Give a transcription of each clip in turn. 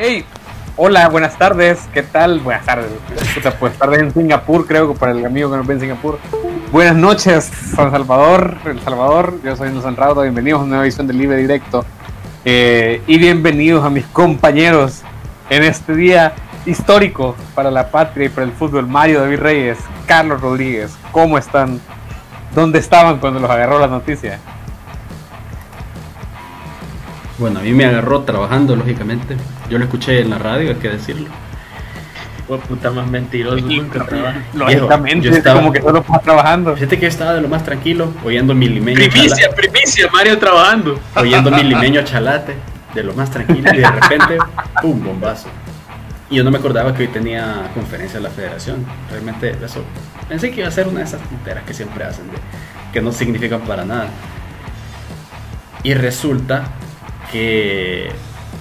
Hey, hola, buenas tardes, ¿qué tal? Buenas tardes, buenas tardes en Singapur, creo que para el amigo que nos ve en Singapur. Buenas noches, San Salvador, El Salvador, yo soy San Raudo, bienvenidos a una nueva edición del Libre Directo. Eh, y bienvenidos a mis compañeros en este día histórico para la patria y para el fútbol. Mario David Reyes, Carlos Rodríguez, ¿cómo están? ¿Dónde estaban cuando los agarró la noticia? Bueno, a mí me agarró trabajando, lógicamente. Yo lo escuché en la radio, hay que decirlo. Fue puta más mentiroso, nunca trabaja. Lógicamente, es como que solo trabajando. Fíjate que estaba de lo más tranquilo, oyendo mi limeño. Primicia, primicia, Mario trabajando. Oyendo mi limeño chalate, de lo más tranquilo, y de repente, ¡pum! bombazo. Y yo no me acordaba que hoy tenía conferencia de la federación. Realmente, eso. Pensé que iba a ser una de esas tonteras que siempre hacen, que no significan para nada. Y resulta que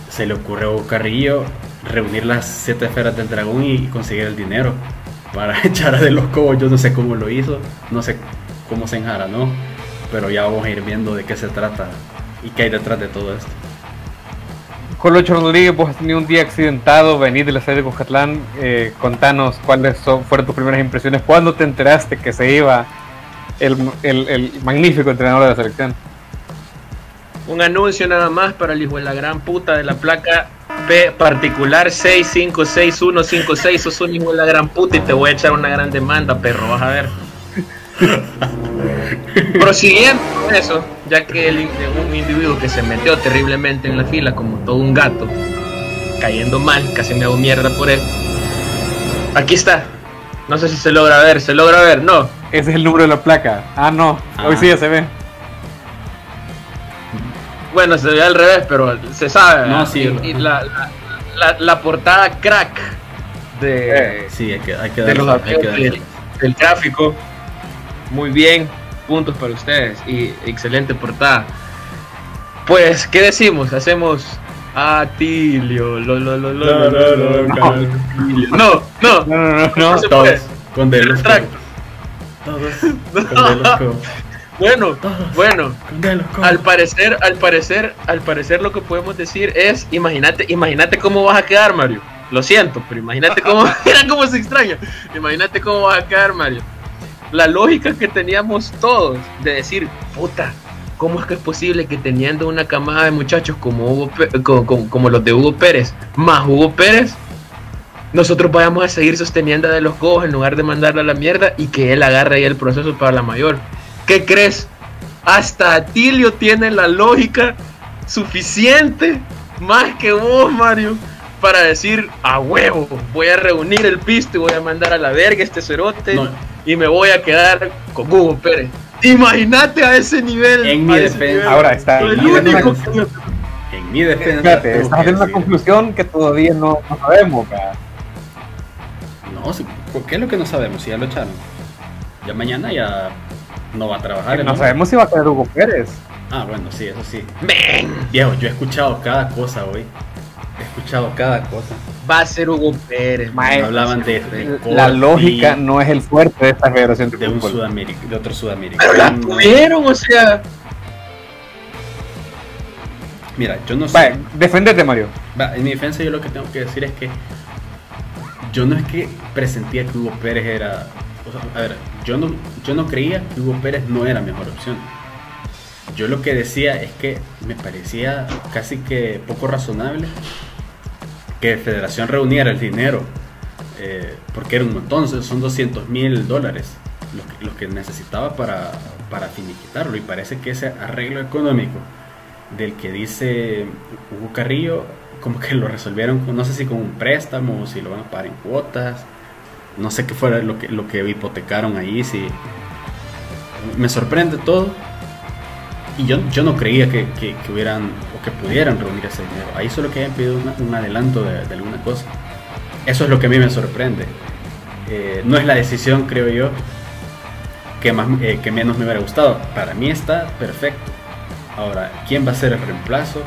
se le ocurrió a Carrillo reunir las siete esferas del dragón y conseguir el dinero para echar a de los cobos. Yo no sé cómo lo hizo, no sé cómo se enjaranó, pero ya vamos a ir viendo de qué se trata y qué hay detrás de todo esto. Colocho Rodríguez, vos has tenido un día accidentado, venís de la sede de Cojatlán, eh, contanos cuáles fueron tus primeras impresiones, cuándo te enteraste que se iba el, el magnífico entrenador de la selección. Un anuncio nada más para el hijo de la gran puta de la placa P particular 656156. Sos un hijo de la gran puta y te voy a echar una gran demanda, perro, vas a ver. Prosiguiendo con eso, ya que el, un individuo que se metió terriblemente en la fila como todo un gato, cayendo mal, casi me hago mierda por él. Aquí está. No sé si se logra ver, se logra ver, no. Ese es el número de la placa. Ah, no. Hoy ah. sí ya se ve. Bueno, se ve al revés, pero se sabe. No, sí, y, la, la, portada crack de, eh, sí, hay que, hay que de los del, gráfico. Muy bien, puntos para ustedes y excelente portada. Pues, ¿qué decimos? Hacemos Atilio. Lo, lo, lo, lo, no, no, no, no, no, todos con Delos. Todos con bueno, bueno, al parecer, al parecer, al parecer lo que podemos decir es, imagínate, imagínate cómo vas a quedar, Mario. Lo siento, pero imagínate cómo, mira cómo se extraña. Imagínate cómo vas a quedar, Mario. La lógica que teníamos todos de decir, puta, ¿cómo es que es posible que teniendo una camada de muchachos como, Hugo, como, como, los de Hugo Pérez, más Hugo Pérez, nosotros vayamos a seguir sosteniendo de los cojos en lugar de mandarle a la mierda y que él agarre ahí el proceso para la mayor? ¿Qué crees? Hasta Atilio tiene la lógica suficiente, más que vos, Mario, para decir a huevo, voy a reunir el pisto y voy a mandar a la verga este cerote y me voy a quedar con Hugo Pérez. Imagínate a ese nivel. En mi defensa. Ahora está. En, mi defensa. Fíjate, estás haciendo una conclusión que todavía no, sabemos. No, ¿qué es lo que no sabemos? Si ya lo echaron. Ya mañana ya no va a trabajar. No sabemos si va a quedar Hugo Pérez. Ah, bueno, sí, eso sí. Viejo, yo he escuchado cada cosa hoy. He escuchado cada cosa. Va a ser Hugo Pérez. Hablaban de, La lógica no es el fuerte de esta federación de, un de otro sudamericano. Pero la tuvieron, o sea. Mira, yo no sé. defendete, Mario. en mi defensa, yo lo que tengo que decir es que yo no es que presentía que Hugo Pérez era a ver, yo no, yo no creía que Hugo Pérez no era mejor opción. Yo lo que decía es que me parecía casi que poco razonable que Federación reuniera el dinero, eh, porque era un montón, son 200 mil dólares los que, necesitaba para, para finiquitarlo. Y parece que ese arreglo económico del que dice Hugo Carrillo, como que lo resolvieron, no sé si con un préstamo si lo van a pagar en cuotas no sé qué fuera lo que, lo que hipotecaron ahí, si me sorprende todo. Y yo, yo no creía que, que, hubieran o que pudieran reunir ese dinero. Ahí solo que hayan pedido un adelanto de, alguna cosa. Eso es lo que a mí me sorprende. Eh, no es la decisión, creo yo, que, más, eh, que menos me hubiera gustado. Para mí está perfecto. Ahora, ¿quién va a ser el reemplazo?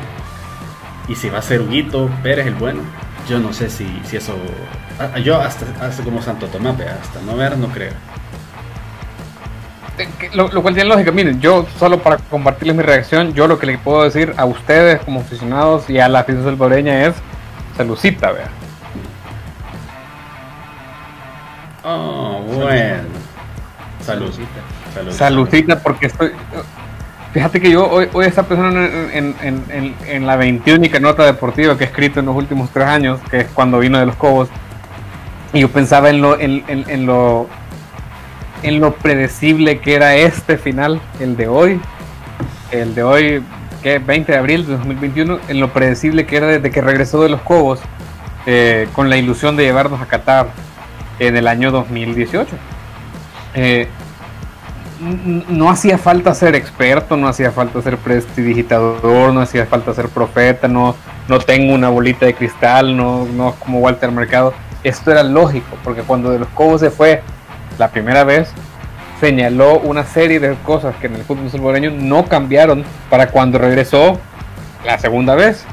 Y si va a ser Huguito Pérez el bueno, yo no sé si, si eso Ah, yo hasta, hasta como Santo Tomás, hasta no ver, no creo. Eh, lo, cual tiene lógica, miren, yo solo para compartirles mi reacción, yo lo que le puedo decir a ustedes como aficionados y a la afición salvadoreña es Salucita, vea. Oh, bueno. Salucita. Salucita. porque estoy. Fíjate que yo hoy, hoy estaba pensando en, la 21 nota deportiva que he escrito en los últimos tres años, que es cuando vino de los Cobos. Y yo pensaba en lo, en, lo, en lo predecible que era este final, el de hoy. El de hoy, que 20 de abril de 2021, en lo predecible que era desde que regresó de los Cobos, eh, con la ilusión de llevarnos a Qatar en el año 2018. Eh, no hacía falta ser experto, no hacía falta ser prestidigitador, no hacía falta ser profeta, no, no tengo una bolita de cristal, no, no como Walter Mercado. Esto era lógico, porque cuando de los Cobos se fue la primera vez, señaló una serie de cosas que en el fútbol salvadoreño no cambiaron para cuando regresó la segunda vez.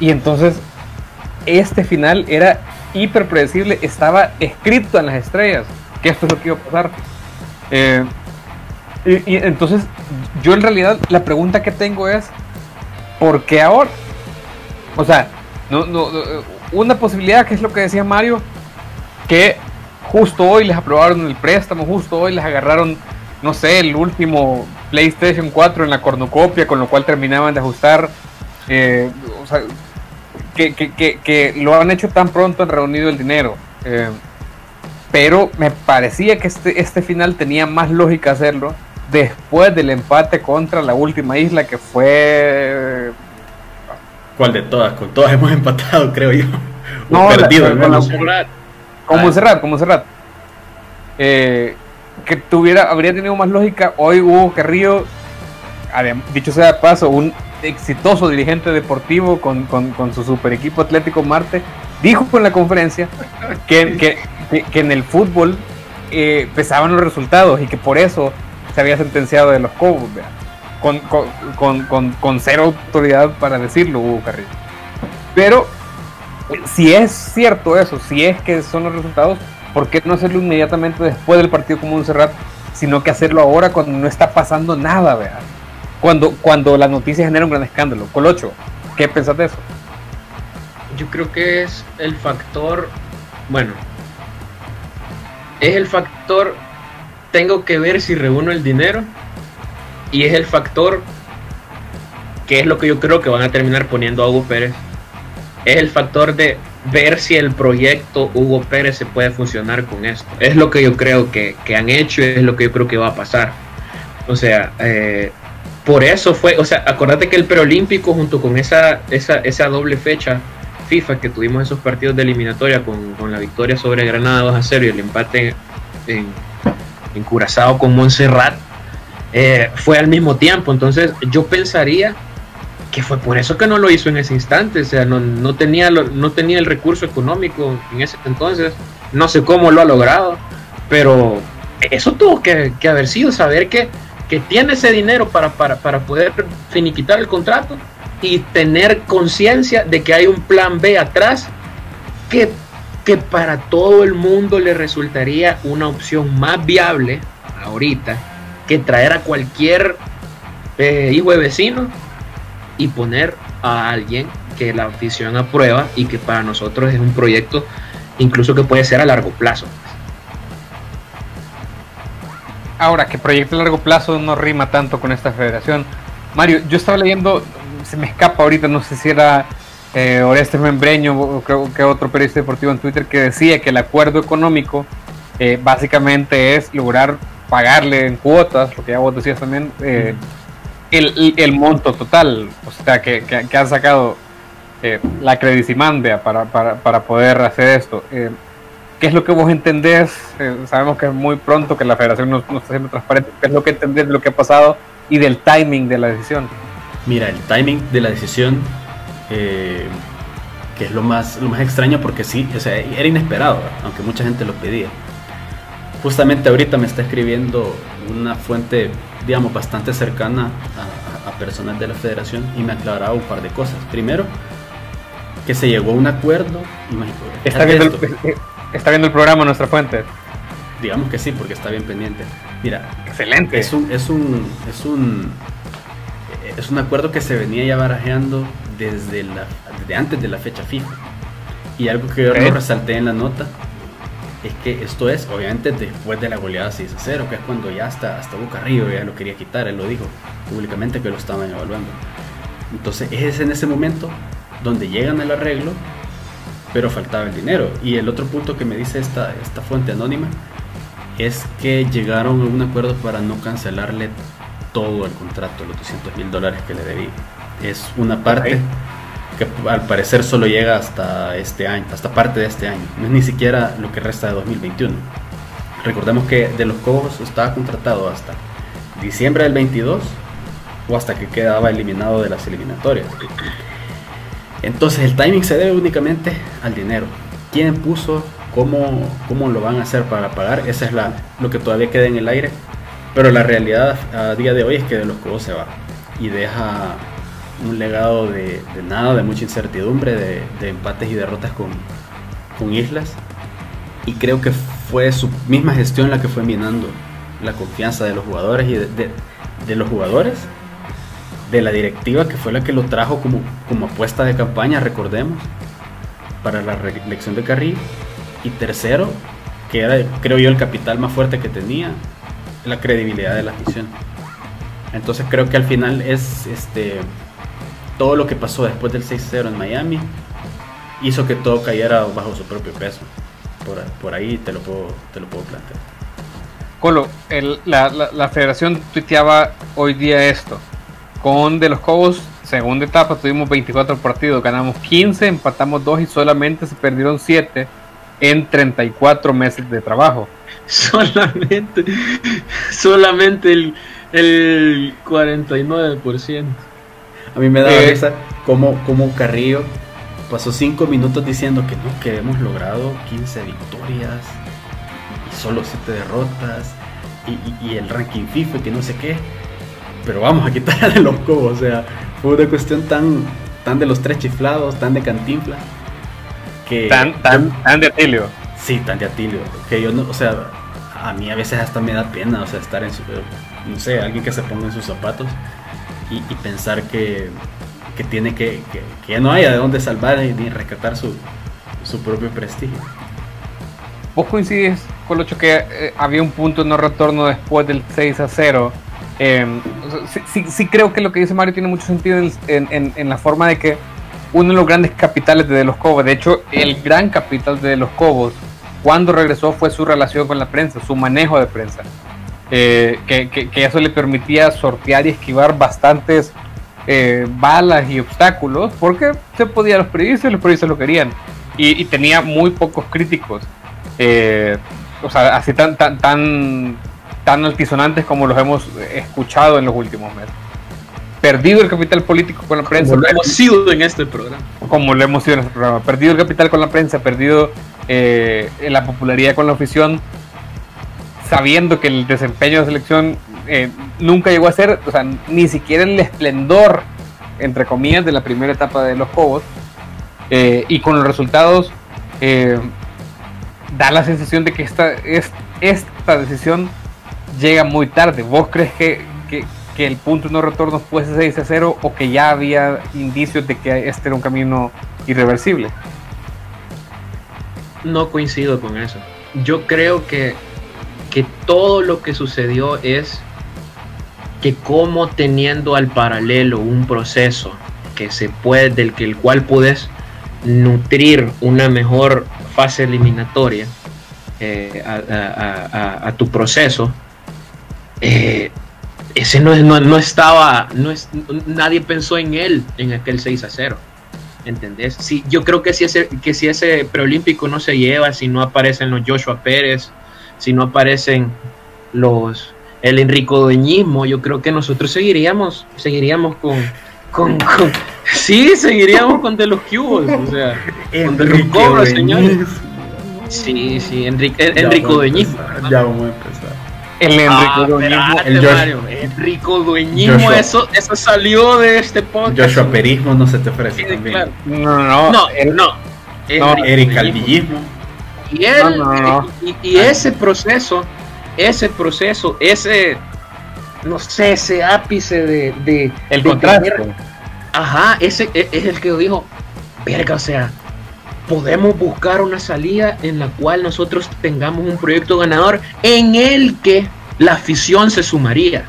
Y entonces este final era hiper predecible, estaba escrito en las estrellas que esto es lo que iba a pasar. Eh, y, entonces, yo en realidad la pregunta que tengo es, ¿por qué ahora? O sea, una posibilidad que es lo que decía Mario, que justo hoy les aprobaron el préstamo, justo hoy les agarraron, no sé, el último PlayStation 4 en la cornucopia, con lo cual terminaban de ajustar. Eh, o sea, que, lo han hecho tan pronto han reunido el dinero. Eh, pero me parecía que este, este final tenía más lógica hacerlo después del empate contra la última isla que fue... ¿Cuál de todas? Con todas hemos empatado, creo yo. No, perdido, con, Como cerrar, como cerrar. Eh, que tuviera, habría tenido más lógica. Hoy Hugo Carrillo, dicho sea de paso, un exitoso dirigente deportivo con, su super equipo Atlético Marte, dijo en la conferencia que, que, en el fútbol eh, pesaban los resultados y que por eso se había sentenciado de los Cobos, con, con, con, con, cero autoridad para decirlo, Hugo Carrillo. Pero si es cierto eso, si es que son los resultados, ¿por qué no hacerlo inmediatamente después del partido como un Cerrat, sino que hacerlo ahora cuando no está pasando nada, vea? Cuando, cuando la noticia genera un gran escándalo. Colocho, ¿qué pensás de eso? Yo creo que es el factor, bueno, es el factor tengo que ver si reúno el dinero y es el factor que es lo que yo creo que van a terminar poniendo a Hugo Pérez. Es el factor de ver si el proyecto Hugo Pérez se puede funcionar con esto. Es lo que yo creo que, han hecho es lo que yo creo que va a pasar. O sea, eh, por eso fue, o sea, acordate que el preolímpico junto con esa, esa, esa doble fecha FIFA que tuvimos esos partidos de eliminatoria con, con la victoria sobre Granada 2 a 0 y el empate en Curazao con Montserrat, eh, fue al mismo tiempo. Entonces yo pensaría que fue por eso que no lo hizo en ese instante. O sea, no, tenía, no tenía el recurso económico en ese entonces. No sé cómo lo ha logrado, pero eso tuvo que, haber sido saber que, que tiene ese dinero para, para, para poder finiquitar el contrato y tener conciencia de que hay un plan B atrás que que para todo el mundo le resultaría una opción más viable ahorita que traer a cualquier eh, hijo de vecino y poner a alguien que la afición aprueba y que para nosotros es un proyecto incluso que puede ser a largo plazo. Ahora, que proyecto a largo plazo no rima tanto con esta federación. Mario, yo estaba leyendo, se me escapa ahorita, no sé si era eh, Oreste Membreño, creo que otro periodista deportivo en Twitter, que decía que el acuerdo económico eh, básicamente es lograr pagarle en cuotas, lo que ya vos decías también, eh, el, el, monto total, o sea, que, que, han sacado eh, la Credicimandea para, para, para poder hacer esto. ¿Qué es lo que vos entendés? sabemos que es muy pronto, que la federación no, no, está siendo transparente. ¿Qué es lo que entendés de lo que ha pasado y del timing de la decisión? Mira, el timing de la decisión eh, que es lo más, lo más extraño porque sí, o sea, era inesperado, aunque mucha gente lo pedía. Justamente ahorita me está escribiendo una fuente, digamos, bastante cercana a, a personal de la federación y me aclaraba un par de cosas. Primero, que se llegó a un acuerdo. Está viendo, el, está viendo el programa nuestra fuente. Digamos que sí, porque está bien pendiente. Mira, excelente. Es un, es un, es un, es un acuerdo que se venía ya barajeando desde, la, antes de la fecha fija. Y algo que yo resalté en la nota es que esto es, obviamente, después de la goleada 6 a 0, que es cuando ya hasta, hasta Boca Río ya lo quería quitar, él lo dijo públicamente que lo estaban evaluando. Entonces es en ese momento donde llegan al arreglo, pero faltaba el dinero. Y el otro punto que me dice esta, esta fuente anónima es que llegaron a un acuerdo para no cancelarle todo el contrato, los 200 mil dólares que le debí. Es una parte que al parecer solo llega hasta este año, hasta parte de este año. No es ni siquiera lo que resta de 2021. Recordemos que de los Cobos estaba contratado hasta diciembre del 22 o hasta que quedaba eliminado de las eliminatorias. Entonces el timing se debe únicamente al dinero. ¿Quién puso? ¿Cómo, cómo lo van a hacer para pagar? Esa es la, lo que todavía queda en el aire. Pero la realidad a día de hoy es que de los Cobos se va y deja un legado de, nada, de mucha incertidumbre, de, empates y derrotas con, Islas. Y creo que fue su misma gestión la que fue minando la confianza de los jugadores y de, los jugadores, de la directiva que fue la que lo trajo como, como apuesta de campaña, recordemos, para la reelección de Carril. Y tercero, que era creo yo el capital más fuerte que tenía, la credibilidad de la afición. Entonces creo que al final es este todo lo que pasó después del 6-0 en Miami hizo que todo cayera bajo su propio peso. Por, ahí te lo puedo, te lo puedo plantear. Colo, la, federación tuiteaba hoy día esto. Con De los Cobos, segunda etapa, tuvimos 24 partidos, ganamos 15, empatamos 2 y solamente se perdieron 7 en 34 meses de trabajo. Solamente, solamente el, el 49%. A mí me da eh, risa como, como Carrillo pasó 5 minutos diciendo que no, que hemos logrado 15 victorias y solo 7 derrotas y, el ranking FIFA que no sé qué. Pero vamos a quitar de los cobos, o sea, fue una cuestión tan, tan de los tres chiflados, tan de cantinfla. Que tan, tan, tan de Atilio. Sí, tan de Atilio. Que yo no, o sea, a mí a veces hasta me da pena, o sea, estar en su, no sé, alguien que se ponga en sus zapatos y, pensar que, tiene que, que, no haya de dónde salvar ni rescatar su, propio prestigio. ¿Vos coincides con lo que eh, había un punto de no retorno después del 6 a 0? Em, sí, creo que lo que dice Mario tiene mucho sentido en, la forma de que uno de los grandes capitales de, los Cobos, de hecho el gran capital de los Cobos, cuando regresó fue su relación con la prensa, su manejo de prensa. Eh, que, eso le permitía sortear y esquivar bastantes eh, balas y obstáculos, porque se podía los periodistas y los periodistas lo querían. Y, tenía muy pocos críticos, eh, o sea, así tan, tan, tan, tan altisonantes como los hemos escuchado en los últimos meses. Perdido el capital político con la prensa. Como lo hemos sido en este programa. Como lo hemos sido en este programa. Perdido el capital con la prensa, perdido la popularidad con la afición sabiendo que el desempeño de selección eh, nunca llegó a ser, o sea, ni siquiera el esplendor, entre comillas, de la primera etapa de los Cobos, eh, y con los resultados, eh, da la sensación de que esta, esta decisión llega muy tarde. ¿Vos crees que, que, el punto de no retorno fuese 6 a 0 o que ya había indicios de que este era un camino irreversible? No coincido con eso. Yo creo que que todo lo que sucedió es que como teniendo al paralelo un proceso que se puede, del que el cual puedes nutrir una mejor fase eliminatoria eh, a, tu proceso, eh, ese no, no, estaba, no es, nadie pensó en él en aquel 6 a 0. ¿Entendés? Sí, yo creo que si ese, que si ese preolímpico no se lleva, si no aparecen los Joshua Pérez, si no aparecen los el enricodueñismo, yo creo que nosotros seguiríamos, seguiríamos con, con, sí, seguiríamos con de los cubos, o sea, con de los cobros, señores. Sí, sí, Enrique, enricodueñismo. Ya vamos a empezar. El enricodueñismo, ah, el enricodueñismo, eso, eso salió de este podcast. Joshua Perismo no se te ofrece sí, también. Claro. No, no, no, no. no Eric Calvillismo. Y él, Y, ese proceso, ese proceso, ese, no sé, ese ápice de... de el contraste. Ajá, ese e, es el que dijo, verga, o sea, podemos buscar una salida en la cual nosotros tengamos un proyecto ganador en el que la afición se sumaría.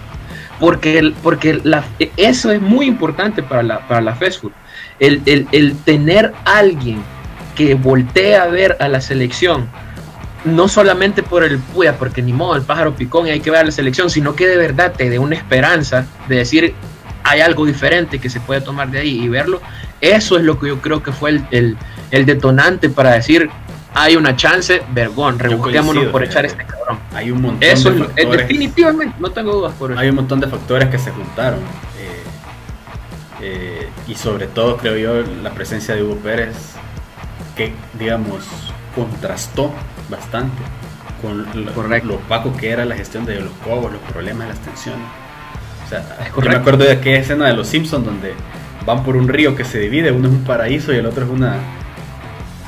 Porque, porque la, eso es muy importante para la, para la fast food. El, el, el tener alguien que voltee a ver a la selección no solamente por el puya, porque ni modo, el pájaro picón y hay que ver a la selección, sino que de verdad te dé una esperanza de decir hay algo diferente que se puede tomar de ahí y verlo. Eso es lo que yo creo que fue el, el, detonante para decir hay una chance, vergón, rebusquémonos por echar este cabrón. Hay un montón de factores. definitivamente, no tengo dudas por eso. Hay un montón de factores que se juntaron. Eh, eh, y sobre todo, creo yo, la presencia de Hugo Pérez, que, digamos, contrastó bastante con lo, opaco que era la gestión de los cobos, los problemas, las tensiones. O sea, yo me acuerdo de aquella escena de Los Simpsons donde van por un río que se divide, uno es un paraíso y el otro es una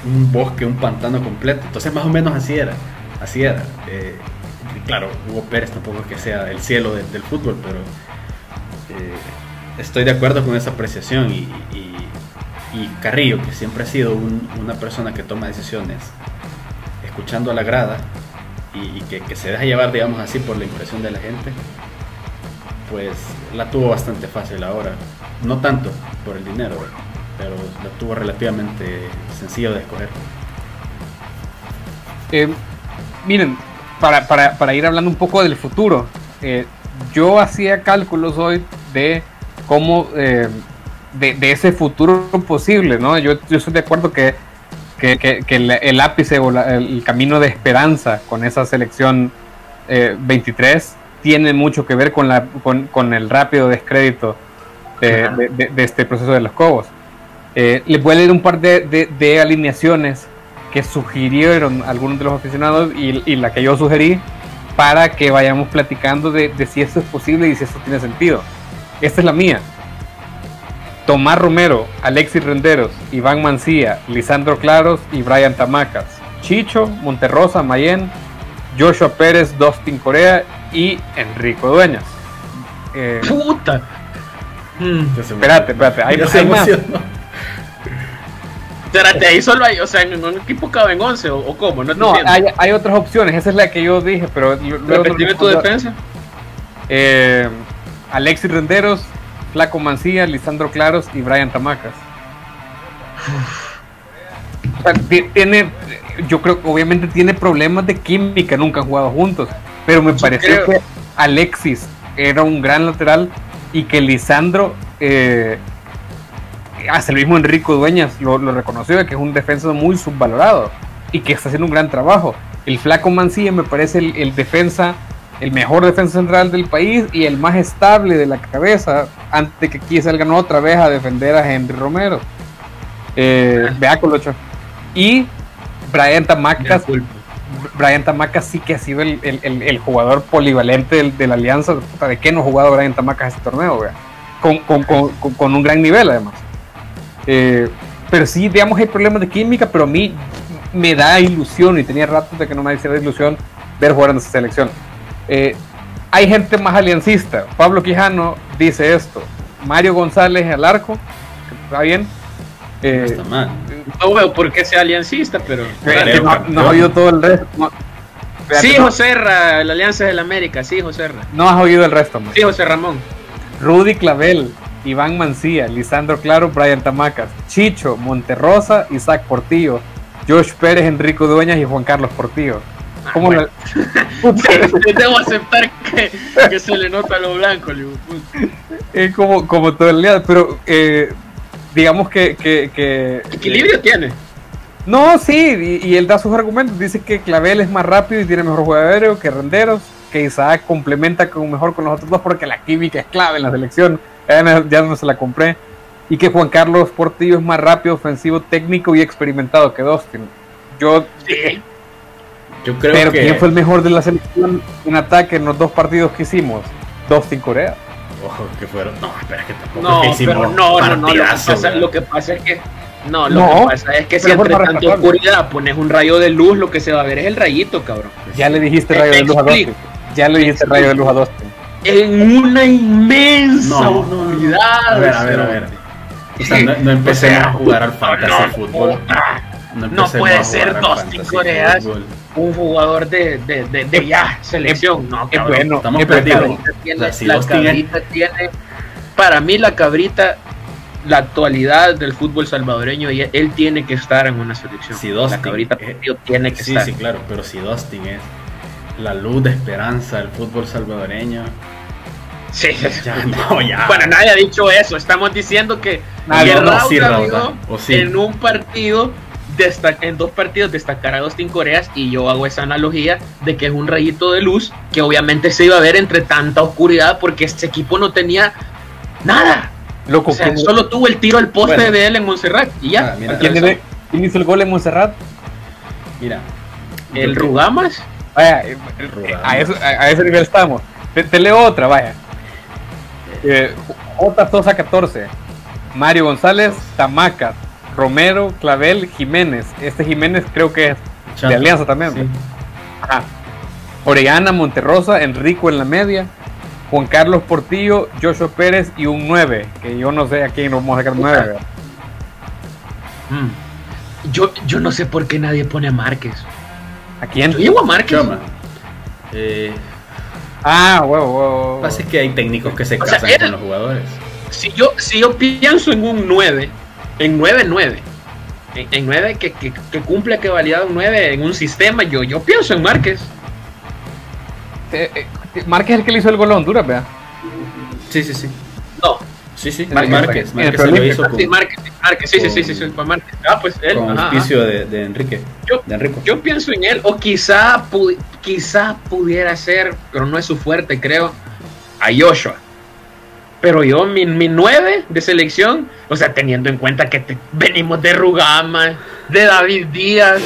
un bosque, un pantano completo. Entonces más o menos así era, así era. Eh, claro, Hugo Pérez tampoco es que sea el cielo del fútbol, pero eh, estoy de acuerdo con esa apreciación y, Carrillo, que siempre ha sido una persona que toma decisiones escuchando a la grada y, que, se deja llevar, digamos así, por la impresión de la gente, pues la tuvo bastante fácil ahora. No tanto por el dinero, pero la tuvo relativamente sencillo de escoger. Eh, miren, para, ir hablando un poco del futuro, eh, yo hacía cálculos hoy de cómo, eh, de, de, ese futuro posible, ¿no? Yo, yo estoy de acuerdo que que, el, ápice o el camino de esperanza con esa selección 23 eh, tiene mucho que ver con, la, con, el rápido descrédito de, este proceso de los Cobos. Eh, les voy a leer un par de, alineaciones que sugirieron algunos de los aficionados y, la que yo sugerí para que vayamos platicando de, de si esto es posible y si esto tiene sentido. Esta es la mía. Tomás Romero, Alexis Renderos, Iván Mancía, Lisandro Claros y Brian Tamacas. Chicho, Monterrosa, Mayen, Joshua Pérez, Dustin Corea y Enrico Dueñas. Eh, ¡Puta! Mm. espérate, espérate, hay, más. Espérate, ahí solo hay, o sea, en un equipo cabe en 11 o, cómo, no, no hay, hay, otras opciones, esa es la que yo dije, pero luego tu defensa? Eh, Alexis Renderos, Flaco Mancía, Lisandro Claros y Brian Tamacas. tiene, yo creo que obviamente tiene problemas de química, nunca han jugado juntos, pero me pareció que Alexis era un gran lateral y que Lisandro, eh, hasta el mismo Enrico Dueñas lo, reconoció, que es un defensa muy subvalorado y que está haciendo un gran trabajo. El Flaco Mancilla me parece el defensa el mejor defensa central del país y el más estable de la cabeza antes de que aquí salgan otra vez a defender a Henry Romero. Eh, vea Colocho. Y Brian Tamacas. Brian Tamacas sí que ha sido el, jugador polivalente de, la alianza. ¿De qué no ha jugado Brian Tamacas este torneo? Con, un gran nivel además. Eh, pero sí, digamos, hay problemas de química, pero a mí me da ilusión y tenía rato de que no me hiciera ilusión ver jugar en esta selección. Eh, hay gente más aliancista. Pablo Quijano dice esto. Mario González al arco. Está bien. Eh, no está mal. No veo por qué sea aliancista, pero. no, has oído todo el resto. sí, José Ra, la Alianza del América. Sí, José Ra. No has oído el resto, Sí, José Ramón. Rudy Clavel, Iván Mancía, Lisandro Claro, Brian Tamacas, Chicho, Monterrosa, Isaac Portillo, Josh Pérez, Enrico Dueñas y Juan Carlos Portillo. ¿Cómo debo aceptar que, se le nota lo blanco, Es como, como todo el día, pero eh, digamos que, que, Equilibrio tiene. No, sí, y, él da sus argumentos. Dice que Clavel es más rápido y tiene mejor juego aéreo que Renderos, que Isaac complementa con, mejor con los otros dos porque la química es clave en la selección. Ya no, se la compré. Y que Juan Carlos Portillo es más rápido, ofensivo, técnico y experimentado que Dustin. Yo sí. Yo creo Pero ¿quién fue el mejor de la selección en ataque en los dos partidos que hicimos? Dustin Corea. Ojo, que fueron. No, espera, que tampoco no, pero no, no, no, lo que, pasa, lo que pasa es que. No, lo que pasa es que si entre tanta oscuridad pones un rayo de luz, lo que se va a ver es el rayito, cabrón. Ya le dijiste rayo de luz a Dustin. Ya le dijiste rayo de luz a Dustin. En una inmensa oscuridad. A ver, a ver, a ver. O sea, no, no empecemos a jugar al fantasy fútbol. No, puede ser Dustin Coreas un jugador de, de, de, ya selección. No, qué bueno. Estamos perdidos. la cabrita tiene, para mí la cabrita, la actualidad del fútbol salvadoreño, y él tiene que estar en una selección. Si la cabrita tiene que estar. Sí, sí, claro, pero si Dustin es la luz de esperanza del fútbol salvadoreño. Sí, ya, no, ya. Bueno, nadie ha dicho eso. Estamos diciendo que, en un partido en dos partidos destacar a Dustin Coreas y yo hago esa analogía de que es un rayito de luz que obviamente se iba a ver entre tanta oscuridad porque este equipo no tenía nada. Loco, solo tuvo el tiro al poste de él en Montserrat y ya. Ah, ¿Quién, hizo el gol en Montserrat? Mira. ¿El Rugamas? Vaya, A, ese nivel estamos. Te, leo otra, vaya. Eh, J. Sosa 14. Mario González, Tamacas, Romero, Clavel, Jiménez. Este Jiménez creo que es de Alianza también. Ajá. Orellana, Monterrosa, Enrico en la media, Juan Carlos Portillo, Joshua Pérez y un 9, que yo no sé a quién nos vamos a sacar 9. Mm. Yo, yo no sé por qué nadie pone a Márquez. ¿A quién? Yo llevo a Márquez. Eh, ah, huevo, huevo. Pasa que hay técnicos que se casan con los jugadores. Si yo, si yo pienso en un 9, en 9-9. En, 9 que, que, que, cumple que valida un 9 en un sistema, yo, yo pienso en Márquez. Eh, eh, Márquez es el que le hizo el gol a Honduras, vea. Sí, sí, sí. No. Sí, sí, Márquez. Márquez, Márquez se lo hizo con, sí, Márquez, Márquez, sí, sí, sí, sí, sí, fue Márquez. Ah, pues él. Con auspicio de, de, Enrique. Yo, de Enrico. yo pienso en él, o quizá, quizá pudiera ser, pero no es su fuerte, creo, a Joshua. Pero yo, mi, mi nueve de selección, o sea, teniendo en cuenta que venimos de Rugama, de David Díaz,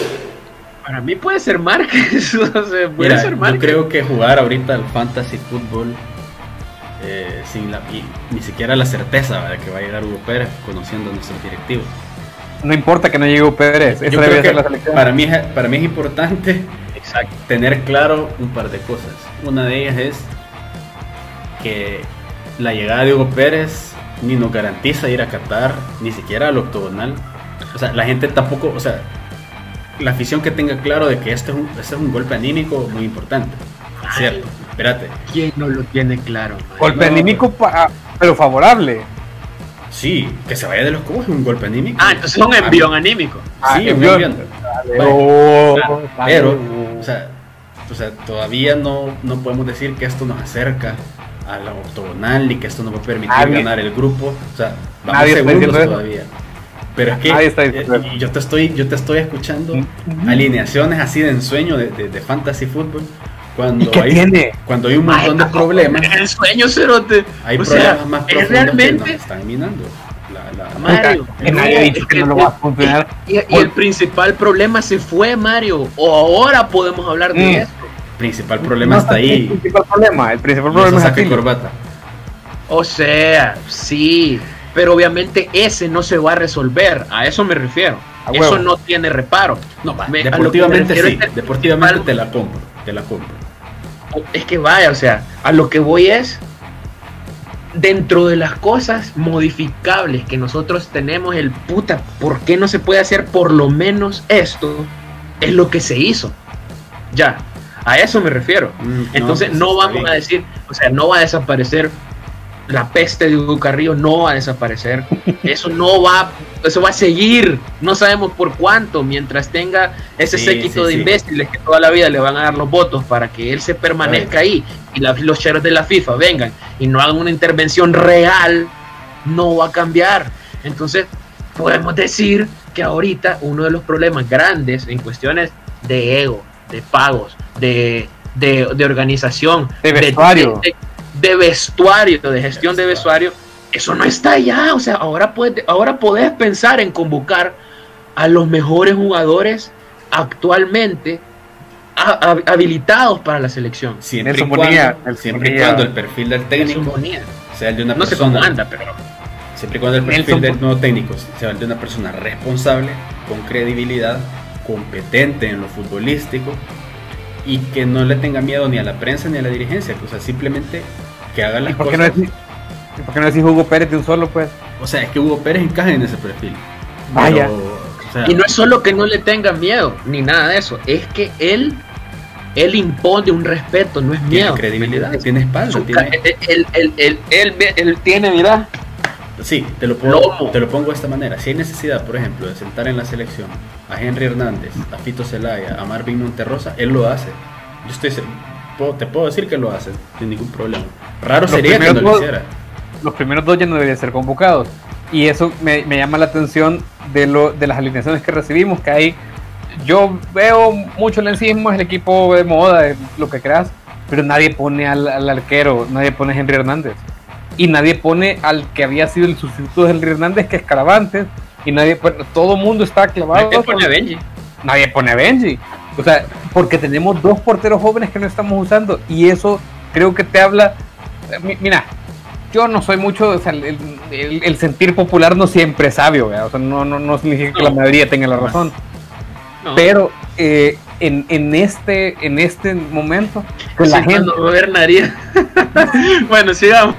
para mí puede ser Márquez. puede ser Yo creo que jugar ahorita al fantasy fútbol eh, sin la, ni siquiera la certeza de que va a llegar Hugo Pérez conociendo a nuestros directivos. No importa que no llegue Hugo Pérez, yo creo que la selección. Para mí, para mí es importante tener claro un par de cosas. Una de ellas es que la llegada de Hugo Pérez ni nos garantiza ir a Qatar, ni siquiera al octogonal. O sea, la gente tampoco, o sea, la afición que tenga claro de que este es un, este es un golpe anímico muy importante. Cierto, espérate. ¿Quién no lo tiene claro? Golpe anímico, pero favorable. Sí, que se vaya de los cubos es un golpe anímico. Ah, entonces es un envión anímico. sí, un envión. Oh, pero, o sea, o sea, todavía no, no podemos decir que esto nos acerca a la octogonal y que esto no va a permitir ganar el grupo. O sea, vamos segundos todavía. Pero es que eh, yo te estoy, yo te estoy escuchando alineaciones así de ensueño de, de, fantasy fútbol cuando hay, cuando hay un montón de problemas. El sueño cerote. Hay problemas más profundos realmente... que nos están minando. Mario, nadie ha dicho que no lo va a funcionar. Y, el principal problema se fue, Mario. O ahora podemos hablar de mm. esto principal problema está ahí. El principal problema, el principal problema es corbata. O sea, sí, pero obviamente ese no se va a resolver, a eso me refiero. eso no tiene reparo. No, deportivamente sí, deportivamente te la compro, te la compro. Es que vaya, o sea, a lo que voy es dentro de las cosas modificables que nosotros tenemos, el puta, ¿por qué no se puede hacer por lo menos esto? Es lo que se hizo. Ya, a eso me refiero. Mm, Entonces no, pues, vamos a decir, o sea, no va a desaparecer la peste de Hugo Carrillo, no va a desaparecer. Eso no va, eso va a seguir. No sabemos por cuánto, mientras tenga ese séquito de imbéciles que toda la vida le van a dar los votos para que él se permanezca ahí y los cheros de la FIFA vengan y no hagan una intervención real, no va a cambiar. Entonces, podemos decir que ahorita uno de los problemas grandes en cuestiones de ego, de pagos, de, de, organización, de vestuario. De, vestuario, de gestión de vestuario, eso no está ya. O sea, ahora, puede, ahora podés pensar en convocar a los mejores jugadores actualmente habilitados para la selección. Siempre, y cuando, siempre cuando el perfil del técnico sea el de una no persona. Sé anda, pero siempre cuando el perfil del nuevo técnico sea el de una persona responsable, con credibilidad, competente en lo futbolístico y que no le tenga miedo ni a la prensa ni a la dirigencia, o sea, simplemente que haga las por cosas. no ¿Por qué no decís Hugo Pérez de un solo, pues? O sea, es que Hugo Pérez encaja en ese perfil. Vaya. y no es solo que no le tenga miedo, ni nada de eso, es que él él impone un respeto, no es miedo. Tiene credibilidad, tiene espalda. Tiene... Él, él, él, él, tiene, mira. Sí, te lo, pongo, te lo pongo de esta manera. Si hay necesidad, por ejemplo, de sentar en la selección a Henry Hernández, a Fito Celaya, a Marvin Monterrosa, él lo hace. Yo estoy, te puedo decir que lo hace, sin ningún problema. Raro sería que no lo hiciera. Los primeros dos ya no deberían ser convocados. Y eso me, me llama la atención de, lo, de las alineaciones que recibimos, que hay yo veo mucho lencismo, es el equipo de moda, lo que creas, pero nadie pone al, arquero, nadie pone a Henry Hernández. Y nadie pone al que había sido el sustituto de Henry Hernández, que es Caravantes. Y nadie, todo el mundo está clavado. Nadie pone a Benji. Nadie pone a Benji. O sea, porque tenemos dos porteros jóvenes que no estamos usando. Y eso creo que te habla. Mira, yo no soy mucho, o sea, el, sentir popular no siempre es sabio, o sea, no, no, no significa que la mayoría tenga la razón. Pero eh, en, en, este, en este momento, pues la gente. gobernaría. bueno, sigamos.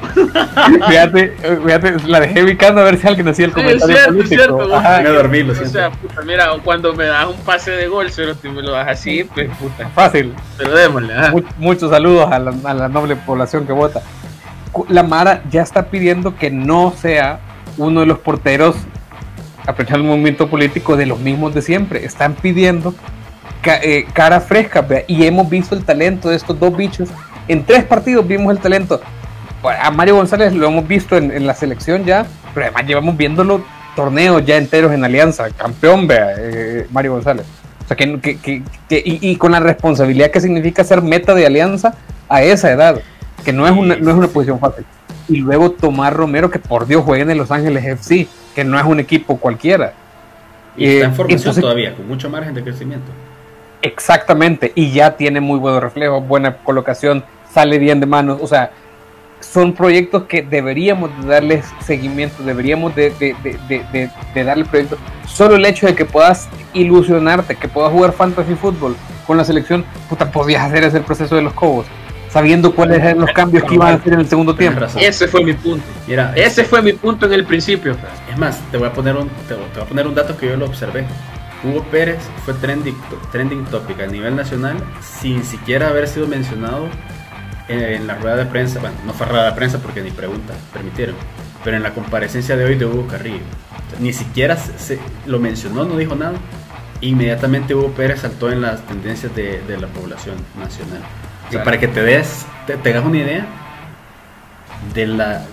fíjate, fíjate, la dejé ubicando a ver si alguien hacía el comentario cierto, político. Cierto, me dormí, lo O sea, puta, mira, cuando me das un pase de gol, solo tú me lo das así, pues puta. Fácil. Pero démosle. muchos saludos a la, a la noble población que vota. La Mara ya está pidiendo que no sea uno de los porteros aprovechando el movimiento político de los mismos de siempre. Están pidiendo eh, cara fresca y hemos visto el talento de estos dos bichos. En tres partidos vimos el talento. A Mario González lo hemos visto en, la selección ya, pero además llevamos viéndolo torneos ya enteros en Alianza. Campeón, vea, eh, Mario González. O sea, que, que, que, y, con la responsabilidad que significa ser meta de Alianza a esa edad, que no es una, no es una posición fácil. Y luego Tomás Romero, que por Dios juega en Los Ángeles FC que no es un equipo cualquiera. Y está en eh, formación todavía, con mucho margen de crecimiento. Exactamente, y ya tiene muy buenos reflejos, buena colocación, sale bien de manos, o sea, son proyectos que deberíamos de darles seguimiento, deberíamos de, de, de, de, darle proyecto. Solo el hecho de que puedas ilusionarte, que puedas jugar fantasy fútbol con la selección, puta, podías hacer ese proceso de los cobos sabiendo cuáles eran los cambios que iban a hacer en el segundo tiempo. Ese fue mi punto. Mira, ese fue mi punto en el principio. Es más, te voy a poner un, te, voy a poner un dato que yo lo observé. Hugo Pérez fue trending, trending topic a nivel nacional sin siquiera haber sido mencionado en, la rueda de prensa. Bueno, no fue rueda de prensa porque ni pregunta permitieron, pero en la comparecencia de hoy de Hugo Carrillo. Ni siquiera se, lo mencionó, no dijo nada. Inmediatamente Hugo Pérez saltó en las tendencias de, de la población nacional. Para que te des, te, hagas una idea de la,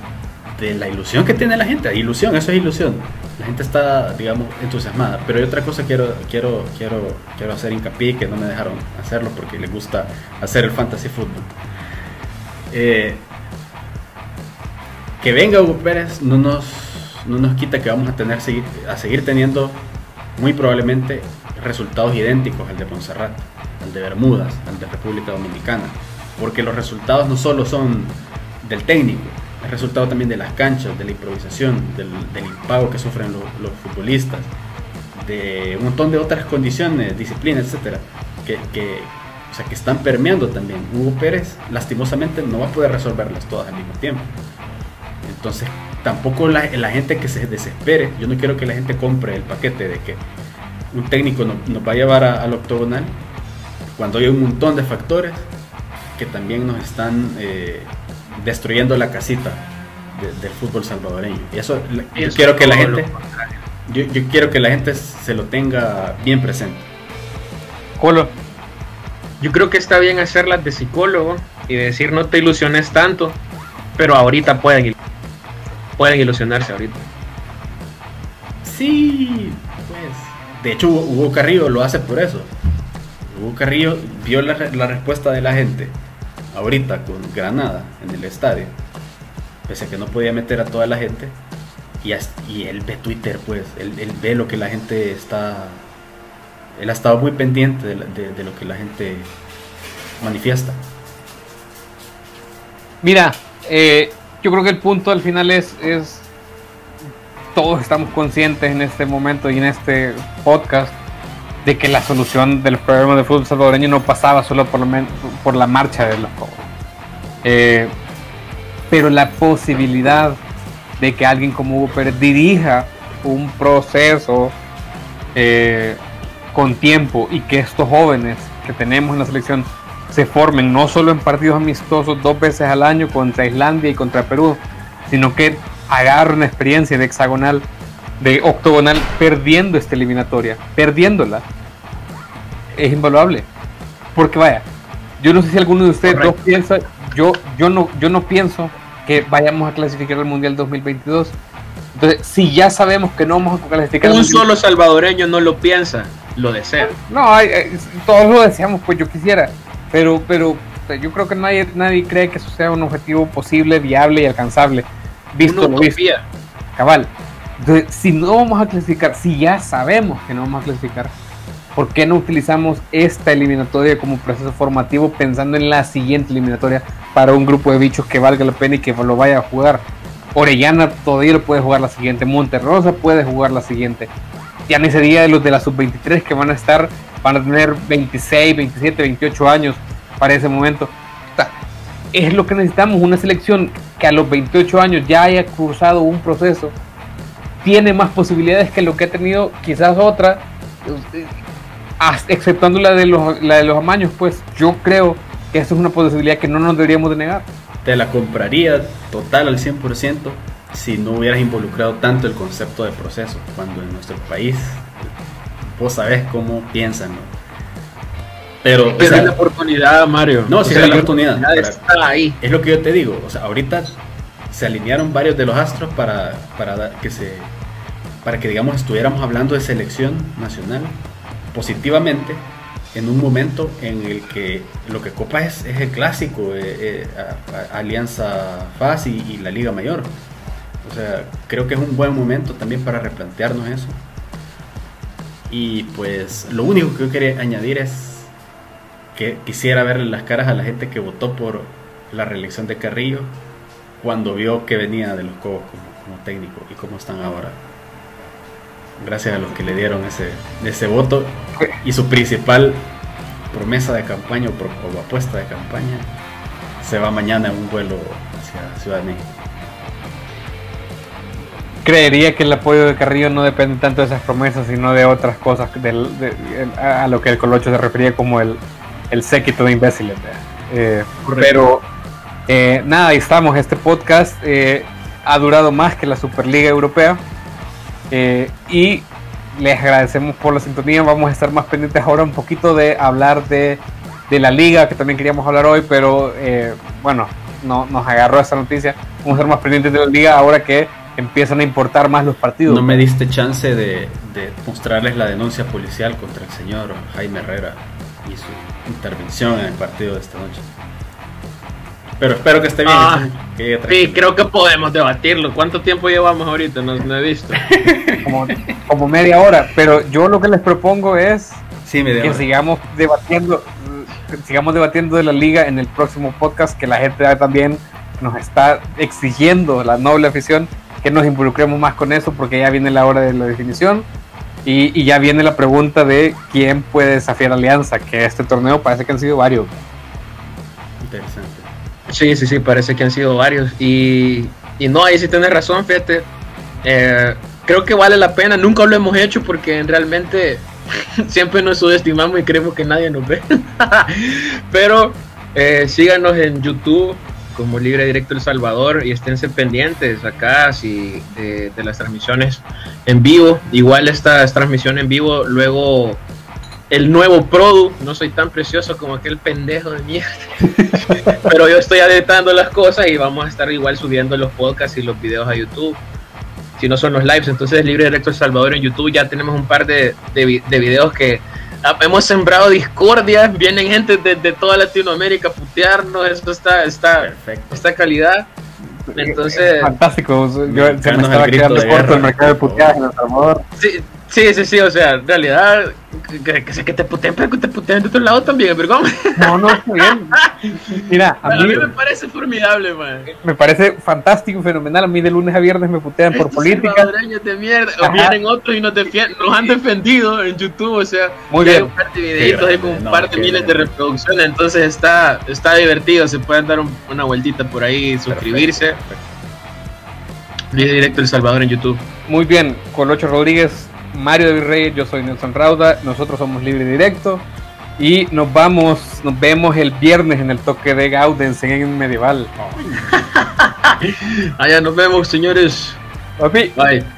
de la ilusión que tiene la gente. Ilusión, eso es ilusión. La gente está, digamos, entusiasmada. Pero hay otra cosa que quiero, quiero, quiero, quiero hacer hincapié que no me dejaron hacerlo porque les gusta hacer el fantasy fútbol. Eh, que venga Hugo Pérez no nos, no nos quita que vamos a tener a seguir teniendo muy probablemente resultados idénticos al de Montserrat al de Bermudas, al de República Dominicana, porque los resultados no solo son del técnico, es resultado también de las canchas, de la improvisación, del, del impago que sufren los, futbolistas, de un montón de otras condiciones, disciplinas, etcétera, que, o sea, que están permeando también. Hugo Pérez, lastimosamente, no va a poder resolverlas todas al mismo tiempo. Entonces, tampoco la, la gente que se desespere, yo no quiero que la gente compre el paquete de que un técnico nos va a llevar al octogonal cuando hay un montón de factores que también nos están eh, destruyendo la casita del fútbol salvadoreño. Y eso, yo quiero que la gente, yo, quiero que la gente se lo tenga bien presente. Colo. Yo creo que está bien hacerlas de psicólogo y decir no te ilusiones tanto, pero ahorita pueden, pueden ilusionarse ahorita. Sí, pues. De hecho, Hugo Carrillo lo hace por eso. Hugo Carrillo vio la, respuesta de la gente ahorita con Granada en el estadio, pese a que no podía meter a toda la gente, y, él ve Twitter, pues, él, ve lo que la gente está, él ha estado muy pendiente de, lo que la gente manifiesta. Mira, eh, yo creo que el punto al final es, todos estamos conscientes en este momento y en este podcast de que la solución del problema de fútbol salvadoreño no pasaba solo por, la marcha de los cobos. Eh, pero la posibilidad de que alguien como Hugo Pérez dirija un proceso eh, con tiempo y que estos jóvenes que tenemos en la selección se formen no solo en partidos amistosos dos veces al año contra Islandia y contra Perú, sino que agarren experiencia de hexagonal, de octogonal, perdiendo esta eliminatoria, perdiéndola. Es invaluable. Porque vaya, yo no sé si alguno de ustedes dos piensa, yo, yo, no, yo no pienso que vayamos a clasificar al Mundial 2022. Entonces, si ya sabemos que no vamos a clasificar... Un solo salvadoreño no lo piensa, lo desea. No, todos lo deseamos, pues yo quisiera. Pero, pero yo creo que nadie, nadie cree que eso sea un objetivo posible, viable y alcanzable. Visto lo visto. Cabal. Entonces, si no vamos a clasificar, si ya sabemos que no vamos a clasificar, ¿por qué no utilizamos esta eliminatoria como proceso formativo pensando en la siguiente eliminatoria para un grupo de bichos que valga la pena y que lo vaya a jugar? Orellana todavía puede jugar la siguiente, Monterrosa puede jugar la siguiente. Ya ni sería de los de la sub-23 que van a estar van a tener 26, 27, 28 años para ese momento. es lo que necesitamos, una selección que a los 28 años ya haya cruzado un proceso, tiene más posibilidades que lo que ha tenido quizás otra, exceptuando la de los, la de los amaños, pues yo creo que eso es una posibilidad que no nos deberíamos de negar. Te la compraría total al 100% si no hubieras involucrado tanto el concepto de proceso, cuando en nuestro país vos sabés cómo piensan, ¿no? Pero, es la oportunidad, Mario. No, si es la oportunidad. ahí. Es lo que yo te digo. O sea, ahorita se alinearon varios de los astros para, para que se para que digamos estuviéramos hablando de selección nacional positivamente en un momento en el que lo que copa es, es el clásico eh, eh, Alianza FAS y, la Liga Mayor o sea creo que es un buen momento también para replantearnos eso y pues lo único que yo quería añadir es que quisiera verle las caras a la gente que votó por la reelección de Carrillo cuando vio que venía de los Cobos como, técnico y cómo están ahora. Gracias a los que le dieron ese, ese voto y su principal promesa de campaña o, o apuesta de campaña se va mañana en un vuelo hacia Ciudad de México creería que el apoyo de Carrillo no depende tanto de esas promesas, sino de otras cosas, a lo que el Colocho se refería como el, el séquito de imbéciles. Eh, pero eh, nada, ahí estamos. Este podcast eh, ha durado más que la Superliga Europea y les agradecemos por la sintonía. Vamos a estar más pendientes ahora un poquito de hablar de, de la liga, que también queríamos hablar hoy, pero bueno, no, nos agarró esta noticia. Vamos a estar más pendientes de la liga ahora que empiezan a importar más los partidos. No me diste chance de, mostrarles la denuncia policial contra el señor Jaime Herrera y su intervención en el partido de esta noche. Pero espero que esté bien. Ah, sí, creo que podemos debatirlo. ¿Cuánto tiempo llevamos ahorita? No, he visto. como, media hora. Pero yo lo que les propongo es que sigamos debatiendo sigamos debatiendo de la liga en el próximo podcast que la gente también nos está exigiendo la noble afición que nos involucremos más con eso porque ya viene la hora de la definición y, ya viene la pregunta de quién puede desafiar a Alianza, que este torneo parece que han sido varios. Interesante. Sí, sí, sí, parece que han sido varios. Y, y no, ahí sí tienes razón, fíjate. Eh, creo que vale la pena, nunca lo hemos hecho porque realmente siempre nos subestimamos y creemos que nadie nos ve. Pero eh, síganos en YouTube, como Libre Directo El Salvador y esténse pendientes acá si, de, las transmisiones en vivo. Igual esta transmisión en vivo, luego el nuevo product, no soy tan precioso como aquel pendejo de mierda, pero yo estoy editando las cosas y vamos a estar igual subiendo los podcasts y los videos a YouTube. Si no son los lives, entonces Libre Directo El Salvador en YouTube ya tenemos un par de, de, de videos que hemos sembrado discordia, vienen gente de, toda Latinoamérica a putearnos, esto está, está, Perfecto. esta calidad. Entonces, fantástico, yo, se me estaba quedando corto el mercado de puteaje en El Salvador. Sí, Sí, sí, sí, o sea, en realidad, que, que, que te puteen, pero que te puteen de otro lado también, pero No, no, está bien. Mira, a mí, me parece formidable, man. Me parece fantástico, fenomenal. A mí de lunes a viernes me putean por política. de mierda. O vienen otros y nos, nos han defendido en YouTube, o sea, Muy bien. hay un par de videitos, hay como un par de miles de reproducciones, entonces está, está divertido. Se pueden dar una vueltita por ahí, suscribirse. Libre Directo El Salvador en YouTube. Muy bien, Colocho Rodríguez, Mario de Virrey, yo soy Nelson Rauda, nosotros somos Libre Directo. Y nos vamos, nos vemos el viernes en el toque de Gaudensen en Medieval. Allá nos vemos, señores. Papi. Bye.